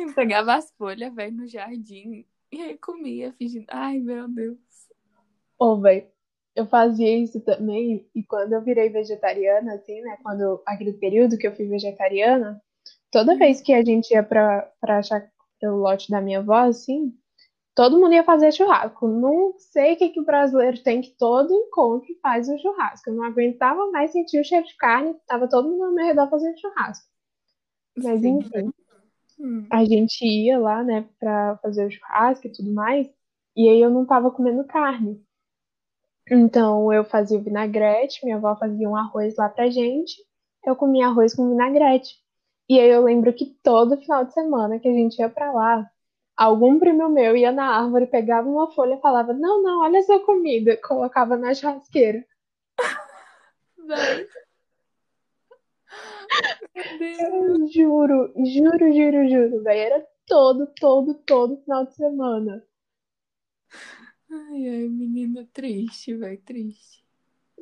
Speaker 2: eu pegava as folhas, velho, no jardim. E aí comia, fingindo. Ai, meu Deus.
Speaker 1: Ô, velho, eu fazia isso também, e quando eu virei vegetariana, assim, né? Quando aquele período que eu fui vegetariana, toda vez que a gente ia pra, pra achar o lote da minha avó, assim, todo mundo ia fazer churrasco. Não sei o que, que o brasileiro tem que todo encontro faz um churrasco. Eu não aguentava mais sentir o cheiro de carne, tava todo mundo ao meu redor fazendo churrasco. Mas
Speaker 2: Sim.
Speaker 1: enfim,
Speaker 2: Hum.
Speaker 1: a gente ia lá, né, pra fazer o churrasco e tudo mais, e aí eu não tava comendo carne. Então eu fazia o vinagrete, minha avó fazia um arroz lá pra gente, eu comia arroz com vinagrete. E aí eu lembro que todo final de semana que a gente ia pra lá, algum primo meu ia na árvore, pegava uma folha e falava: Não, não, olha essa comida, colocava na churrasqueira.
Speaker 2: Meu Deus.
Speaker 1: Eu juro, juro, juro, juro, velho. Era todo, todo, todo final de semana.
Speaker 2: Ai, ai, menina triste, velho, triste.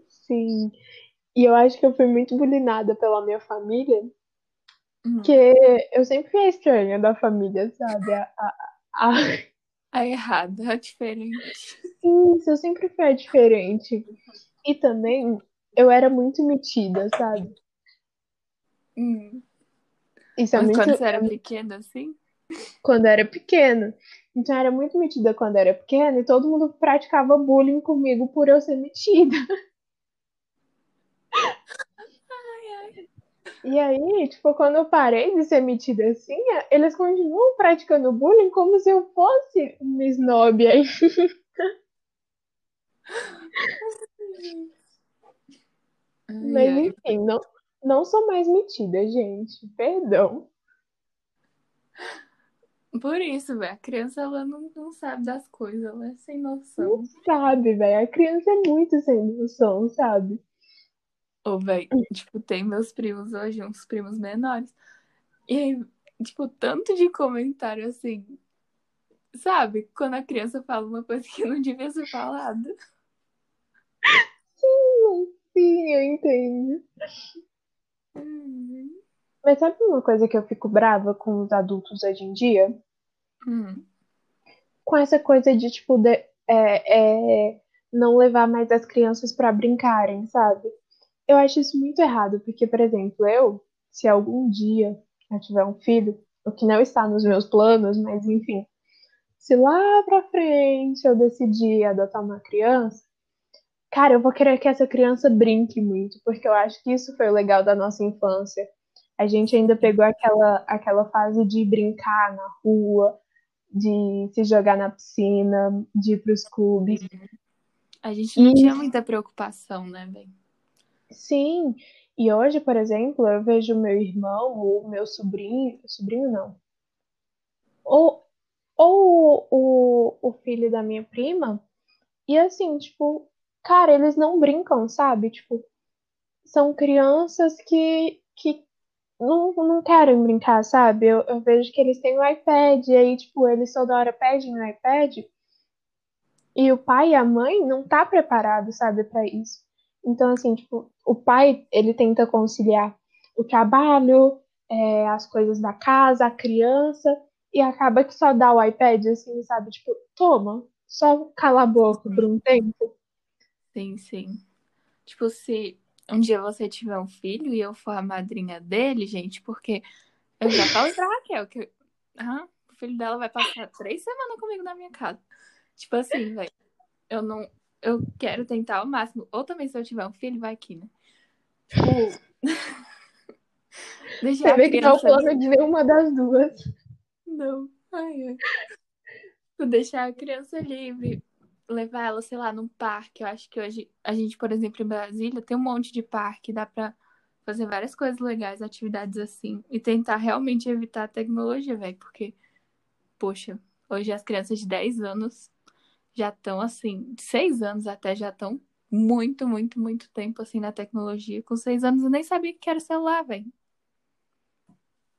Speaker 1: Sim. E eu acho que eu fui muito bulinada pela minha família,
Speaker 2: Hum.
Speaker 1: porque eu sempre fui a estranha da família, sabe? A, a, a...
Speaker 2: A errada, a diferente.
Speaker 1: Isso, eu sempre fui a diferente. E também eu era muito metida, sabe?
Speaker 2: Hum.
Speaker 1: Isso é
Speaker 2: Mas
Speaker 1: muito
Speaker 2: quando você era pequena, assim?
Speaker 1: quando eu era pequena. Então era muito metida quando eu era pequena e todo mundo praticava bullying comigo por eu ser metida. E aí, tipo, quando eu parei de ser metida assim, eles continuam praticando bullying como se eu fosse uma snob aí. Mas enfim, não, não sou mais metida, gente. Perdão.
Speaker 2: Por isso, velho, a criança ela não, não sabe das coisas, ela é sem noção.
Speaker 1: Não sabe, velho. A criança é muito sem noção, sabe?
Speaker 2: Ô, velho, tipo, tem meus primos hoje, uns primos menores. E aí, tipo, tanto de comentário assim, sabe? Quando a criança fala uma coisa que não devia ser falada.
Speaker 1: Sim, sim, eu entendo.
Speaker 2: Uhum.
Speaker 1: Mas sabe uma coisa que eu fico brava com os adultos hoje em dia?
Speaker 2: Hum.
Speaker 1: Com essa coisa de, tipo, de, é, é, não levar mais as crianças pra brincarem, sabe? Eu acho isso muito errado, porque, por exemplo, eu, se algum dia eu tiver um filho, o que não está nos meus planos, mas enfim, se lá pra frente eu decidir adotar uma criança, cara, eu vou querer que essa criança brinque muito, porque eu acho que isso foi o legal da nossa infância. A gente ainda pegou aquela, aquela fase de brincar na rua, de se jogar na piscina, de ir pros clubes.
Speaker 2: A gente não
Speaker 1: E-
Speaker 2: tinha muita preocupação, né, velho?
Speaker 1: Sim, e hoje, por exemplo, eu vejo meu irmão ou meu sobrinho, sobrinho não, ou, ou o, o filho da minha prima, e assim, tipo, cara, eles não brincam, sabe? Tipo, são crianças que, que não, não querem brincar, sabe? Eu, eu vejo que eles têm o iPad, e aí, tipo, eles toda hora pedem o iPad, e o pai e a mãe não tá preparado, sabe, para isso. Então, assim, tipo, o pai, ele tenta conciliar o trabalho, é, as coisas da casa, a criança, e acaba que só dá o iPad, assim, sabe? Tipo, toma, só cala a boca por um tempo.
Speaker 2: Sim, sim. Tipo, se um dia você tiver um filho e eu for a madrinha dele, gente, porque eu já falei pra Raquel que ah, o filho dela vai passar três semanas comigo na minha casa. Tipo assim, velho, eu não. Eu quero tentar ao máximo. Ou também, se eu tiver um filho, vai aqui, né? Tipo. deixar
Speaker 1: Você vê que não é o plano de nenhuma das duas.
Speaker 2: Não. Ai, ai. Tipo, Deixar a criança livre, levar ela, sei lá, num parque. Eu acho que hoje, a gente, por exemplo, em Brasília, tem um monte de parque, dá pra fazer várias coisas legais, atividades assim, e tentar realmente evitar a tecnologia, velho, porque, poxa, hoje as crianças de 10 anos já estão assim, de 6 anos até já estão muito, muito, muito tempo assim na tecnologia. Com 6 anos eu nem sabia que era celular, velho.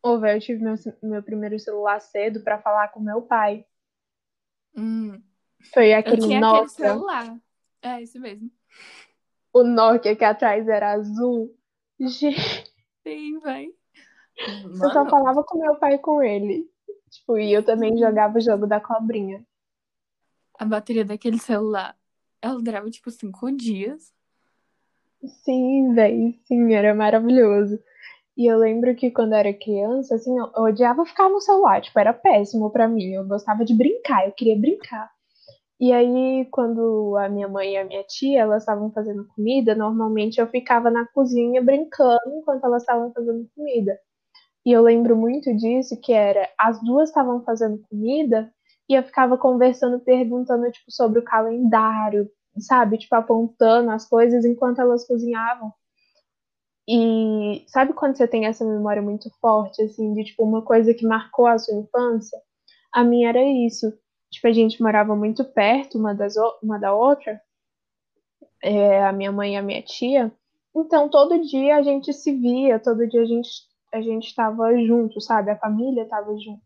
Speaker 1: Ô, velho, eu tive meu, meu primeiro celular cedo pra falar com meu pai.
Speaker 2: Hum,
Speaker 1: Foi
Speaker 2: eu
Speaker 1: aquele
Speaker 2: tinha aquele
Speaker 1: Nokia,
Speaker 2: celular. É, isso mesmo.
Speaker 1: o Nokia que atrás era azul. Gente,
Speaker 2: Sim, velho.
Speaker 1: eu só falava com meu pai e com ele. Tipo, e eu também jogava o jogo da cobrinha.
Speaker 2: a bateria daquele celular, ela durava tipo cinco dias.
Speaker 1: Sim, velho, sim, era maravilhoso. E eu lembro que quando eu era criança, assim, eu, eu odiava ficar no celular, tipo, era péssimo pra mim. Eu gostava de brincar, eu queria brincar. E aí, quando a minha mãe e a minha tia, elas estavam fazendo comida, normalmente eu ficava na cozinha brincando enquanto elas estavam fazendo comida. E eu lembro muito disso, que era, as duas estavam fazendo comida e eu ficava conversando, perguntando, tipo, sobre o calendário, sabe? Tipo, apontando as coisas enquanto elas cozinhavam. E sabe quando você tem essa memória muito forte, assim, de tipo uma coisa que marcou a sua infância? A minha era isso. Tipo, a gente morava muito perto uma, das, uma da outra, é, a minha mãe e a minha tia. Então, todo dia a gente se via, todo dia a gente a gente estava junto, sabe? A família estava junto.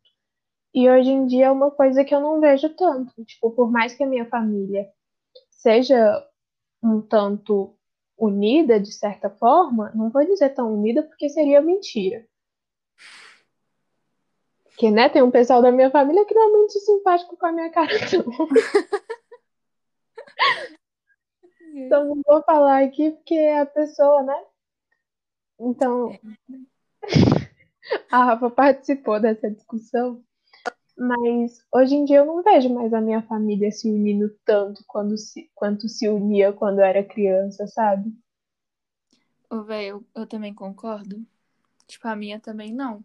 Speaker 1: E hoje em dia é uma coisa que eu não vejo tanto. Tipo, por mais que a minha família seja um tanto unida, de certa forma, não vou dizer tão unida porque seria mentira. Porque, né, tem um pessoal da minha família que não é muito simpático com a minha cara, não. Então não vou falar aqui porque é a pessoa, né? Então, a Rafa participou dessa discussão, mas hoje em dia eu não vejo mais a minha família se unindo tanto quando se, quanto se unia quando eu era criança, sabe?
Speaker 2: Ô, velho, eu, eu também concordo. Tipo, a minha também não.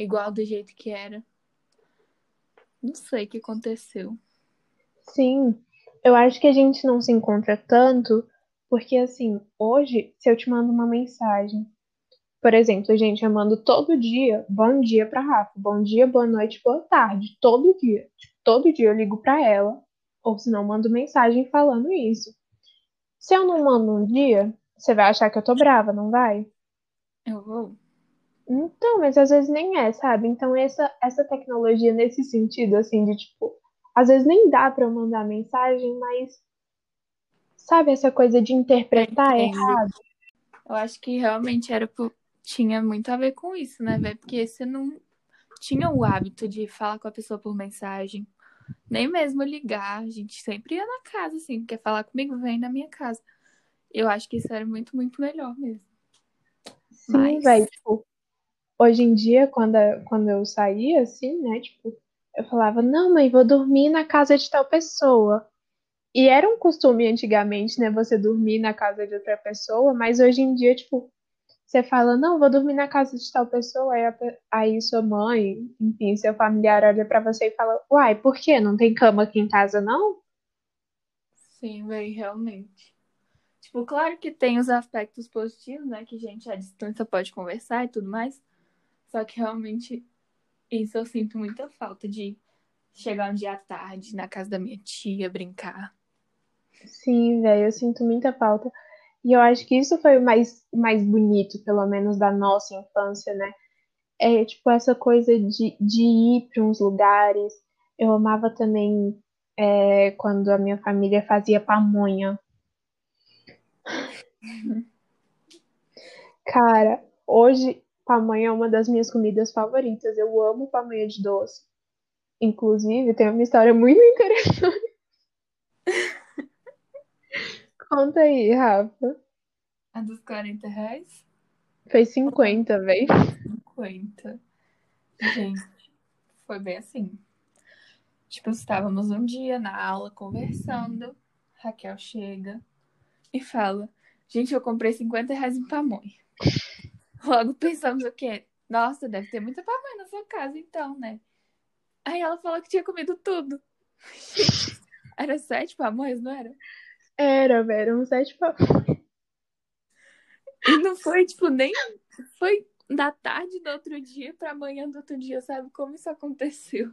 Speaker 2: Igual do jeito que era. Não sei o que aconteceu.
Speaker 1: Sim, eu acho que a gente não se encontra tanto porque, assim, hoje, se eu te mando uma mensagem Por exemplo, gente, eu mando todo dia bom dia pra Rafa, bom dia, boa noite, boa tarde, todo dia. Tipo, todo dia eu ligo pra ela, ou se não, mando mensagem falando isso. Se eu não mando um dia, você vai achar que eu tô brava, não vai?
Speaker 2: Eu vou.
Speaker 1: Então, mas às vezes nem é, sabe? Então, essa, essa tecnologia, nesse sentido, assim, de tipo, às vezes nem dá pra eu mandar mensagem, mas sabe essa coisa de interpretar errado?
Speaker 2: Eu acho que realmente era tinha muito a ver com isso, né, velho? Porque você não tinha o hábito de falar com a pessoa por mensagem, nem mesmo ligar. A gente sempre ia na casa, assim, quer falar comigo, vem na minha casa. Eu acho que isso era muito, muito melhor mesmo.
Speaker 1: Sim,
Speaker 2: Mas-
Speaker 1: velho, tipo, hoje em dia, quando, quando eu saía, assim, né, tipo, eu falava, não, mãe, vou dormir na casa de tal pessoa. E era um costume antigamente, né, você dormir na casa de outra pessoa, mas hoje em dia, tipo, você fala, não, vou dormir na casa de tal pessoa, aí, a aí sua mãe, enfim, seu familiar olha pra você e fala, uai, por quê? Não tem cama aqui em casa, não?
Speaker 2: Sim, velho, realmente. Tipo, claro que tem os aspectos positivos, né? Que gente à distância pode conversar e tudo mais. Só que realmente isso eu sinto muita falta de chegar um dia à tarde na casa da minha tia, brincar.
Speaker 1: Sim, velho, eu sinto muita falta. E eu acho que isso foi o mais, mais bonito, pelo menos, da nossa infância, né? É, tipo, essa coisa de, de ir para uns lugares. Eu amava também é, quando a minha família fazia pamonha. Cara, hoje pamonha é uma das minhas comidas favoritas. Eu amo pamonha de doce. Inclusive, tem uma história muito interessante. Conta aí, Rafa.
Speaker 2: A dos 40 reais?
Speaker 1: Foi 50, velho.
Speaker 2: 50. Gente, foi bem assim. Tipo, estávamos um dia na aula conversando. Raquel chega e fala: Gente, eu comprei 50 reais em pamonha. Logo pensamos o quê? Nossa, deve ter muita pamonha na sua casa, então, né? Aí ela falou que tinha comido tudo. Era sete pamonhas, não era?
Speaker 1: Era, velho, eram sete pamonhas.
Speaker 2: E não foi, tipo, nem. Foi da tarde do outro dia pra manhã do outro dia, sabe como isso aconteceu?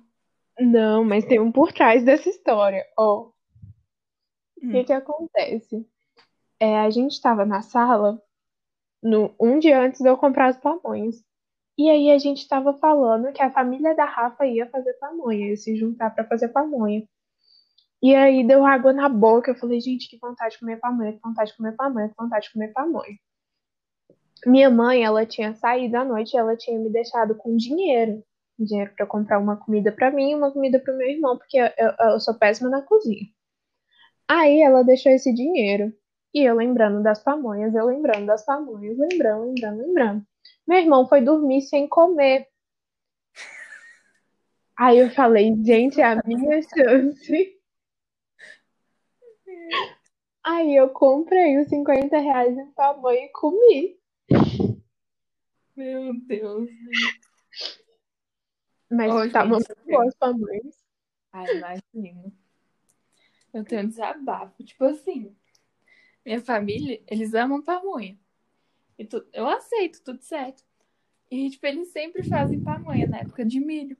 Speaker 1: Não, mas tem um por trás dessa história. Ó, o
Speaker 2: Hum.
Speaker 1: que que acontece? É, a gente tava na sala no, um dia antes de eu comprar as pamonhas. E aí a gente tava falando que a família da Rafa ia fazer pamonha, ia se juntar pra fazer pamonha. E aí deu água na boca. Eu falei, gente, que vontade de comer pamonha, que vontade de comer pamonha, que vontade de comer pamonha. Minha mãe, ela tinha saído à noite ela tinha me deixado com dinheiro. Dinheiro pra comprar uma comida pra mim e uma comida pro meu irmão, porque eu, eu, eu sou péssima na cozinha. Aí ela deixou esse dinheiro. E eu lembrando das pamonhas, eu lembrando das pamonhas, lembrando, lembrando, lembrando. Meu irmão foi dormir sem comer. Aí eu falei, gente, é a minha chance. Aí eu comprei os 50 reais em pamonha e comi.
Speaker 2: Meu Deus.
Speaker 1: Mas
Speaker 2: Ô, gente,
Speaker 1: muito boas as pamonhas.
Speaker 2: Ai, imagino. Eu tenho um desabafo. Tipo assim, minha família, eles amam pamonha. E tu, eu aceito, tudo certo. E, tipo, eles sempre fazem pamonha na época de milho.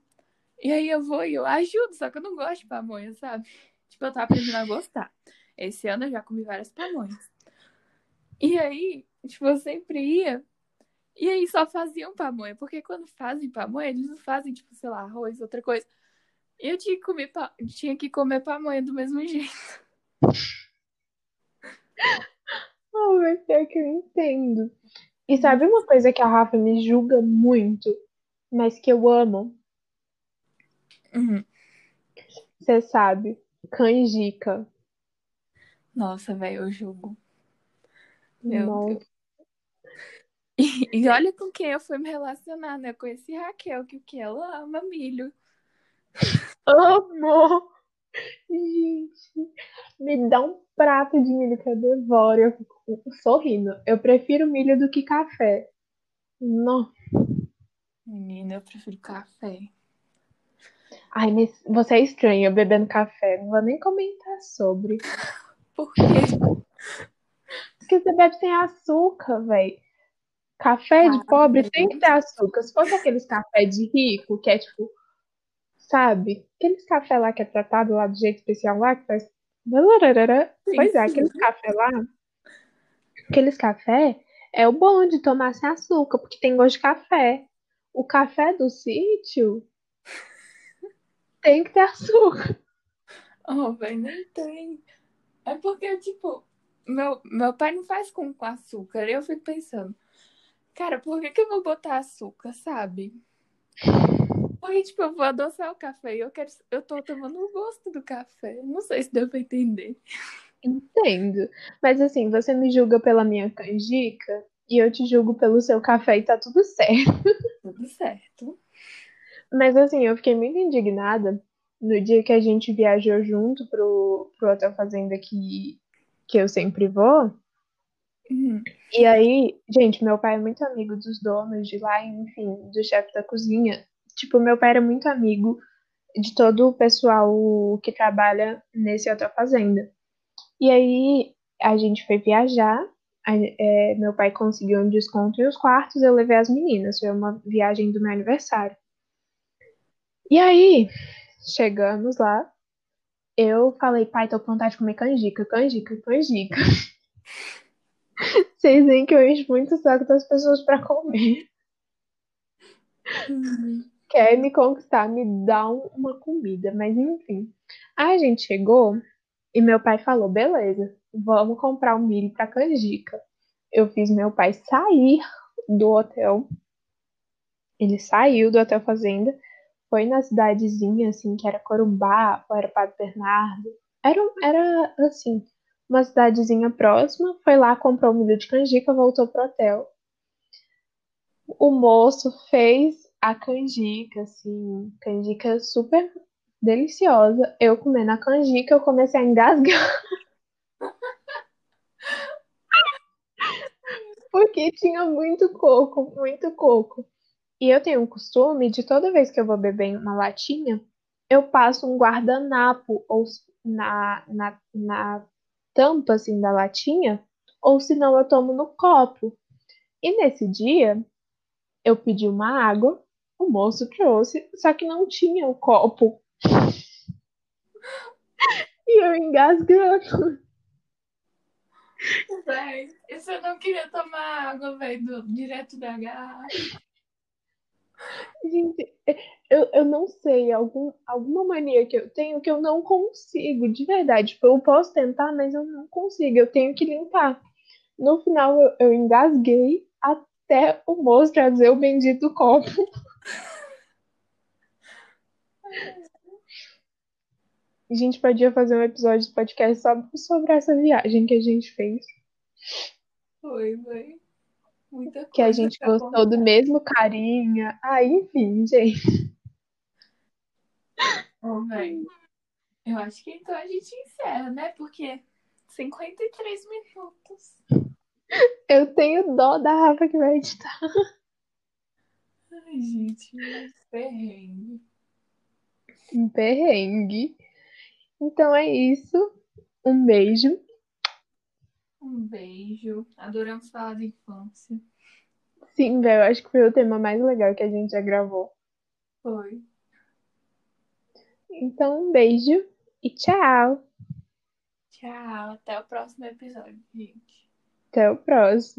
Speaker 2: E aí eu vou e eu ajudo, só que eu não gosto de pamonha, sabe? Tipo, eu tô aprendendo a gostar. Esse ano eu já comi várias pamonhas. E aí, tipo, eu sempre ia. E aí só faziam pamonha. Porque quando fazem pamonha, eles não fazem, tipo, sei lá, arroz, outra coisa. Eu tinha que comer, tinha que comer pamonha do mesmo jeito.
Speaker 1: Oh, mas pior que eu entendo. E sabe uma coisa que a Rafa me julga muito, mas que eu amo?
Speaker 2: Uhum.
Speaker 1: Você sabe, canjica.
Speaker 2: Nossa, velho, eu julgo. Meu
Speaker 1: Nossa.
Speaker 2: Deus. E, e olha com quem eu fui me relacionar, né? Eu conheci Raquel, que o que ela ama milho.
Speaker 1: Amo! Gente, me dá um prato de milho que eu devoro. Eu fico sorrindo. Eu prefiro milho do que café. Não.
Speaker 2: Menina, eu prefiro café.
Speaker 1: Ai, mas você é estranha bebendo café. Não vou nem comentar sobre.
Speaker 2: Por quê?
Speaker 1: Porque você bebe sem açúcar, velho. Café de
Speaker 2: Ah,
Speaker 1: pobre tem que ter açúcar. Se fosse aqueles café de rico, que é tipo, sabe? Aqueles café lá que é tratado lá do jeito especial lá, que faz.
Speaker 2: Sim,
Speaker 1: Pois é,
Speaker 2: sim.
Speaker 1: aqueles café lá. Aqueles café é o bom de tomar sem açúcar, porque tem gosto de café. O café do sítio tem que ter açúcar.
Speaker 2: Oh, velho, nem tem. É porque, tipo, meu, meu pai não faz com, com açúcar. Eu fico pensando, cara, por que, que eu vou botar açúcar, sabe? Porque, tipo, eu vou adoçar o café e eu quero. Eu tô tomando o gosto do café. Não sei se deu pra entender.
Speaker 1: Entendo. Mas assim, você me julga pela minha canjica e eu te julgo pelo seu café e tá tudo certo.
Speaker 2: Tudo certo.
Speaker 1: Mas assim, eu fiquei muito indignada no dia que a gente viajou junto pro, pro Hotel Fazenda que, que eu sempre vou.
Speaker 2: Uhum.
Speaker 1: E aí, gente, meu pai é muito amigo dos donos de lá, enfim, do chefe da cozinha. Tipo, meu pai era muito amigo de todo o pessoal que trabalha nesse Hotel Fazenda. E aí, a gente foi viajar. a- é, meu pai conseguiu um desconto em os quartos, eu levei as meninas. Foi uma viagem do meu aniversário. E aí, chegamos lá. Eu falei, pai, tô com vontade de comer canjica, canjica, canjica. Vocês veem que eu encho muito saco das pessoas pra comer. Quer me conquistar, me dá um- uma comida, mas enfim. Aí a gente chegou e meu pai falou, beleza, vamos comprar um milho pra canjica. Eu fiz meu pai sair do hotel. Ele saiu do hotel fazenda, foi na cidadezinha, assim, que era Corumbá, era Padre Bernardo. Era, era assim, uma cidadezinha próxima, foi lá, comprou um milho de canjica, voltou pro hotel. O moço fez a canjica, assim, canjica super deliciosa. Eu comendo a canjica, eu comecei a engasgar. Porque tinha muito coco, muito coco. E eu tenho um costume de toda vez que eu vou beber uma latinha, eu passo um guardanapo ou na, na, na tampa assim da latinha, ou senão eu tomo no copo. E nesse dia, eu pedi uma água, o moço trouxe, só que não tinha o copo. E eu engasgando.
Speaker 2: Véi, e você não queria tomar água, velho, direto da garrafa?
Speaker 1: Gente, eu, eu não sei, algum, alguma mania que eu tenho que eu não consigo, de verdade. Tipo, eu posso tentar, mas eu não consigo, eu tenho que limpar. No final, eu, eu engasguei até o moço trazer o bendito copo. A gente podia fazer um episódio de podcast só sobre essa viagem que a gente fez.
Speaker 2: Foi, velho. Muita coisa.
Speaker 1: Que a gente gostou do mesmo carinho. Ah, enfim, gente.
Speaker 2: Velho. Eu acho que então a gente encerra, né? Porque 53 minutos.
Speaker 1: Eu tenho dó da Rafa que vai editar.
Speaker 2: Ai, gente, perrengue.
Speaker 1: Um perrengue. Então é isso. Um beijo.
Speaker 2: Um beijo. Adoramos falar de infância.
Speaker 1: Sim, velho, acho que foi o tema mais legal que a gente já gravou.
Speaker 2: Foi.
Speaker 1: Então, um beijo e tchau.
Speaker 2: Tchau. Até o próximo episódio, gente.
Speaker 1: Até o próximo.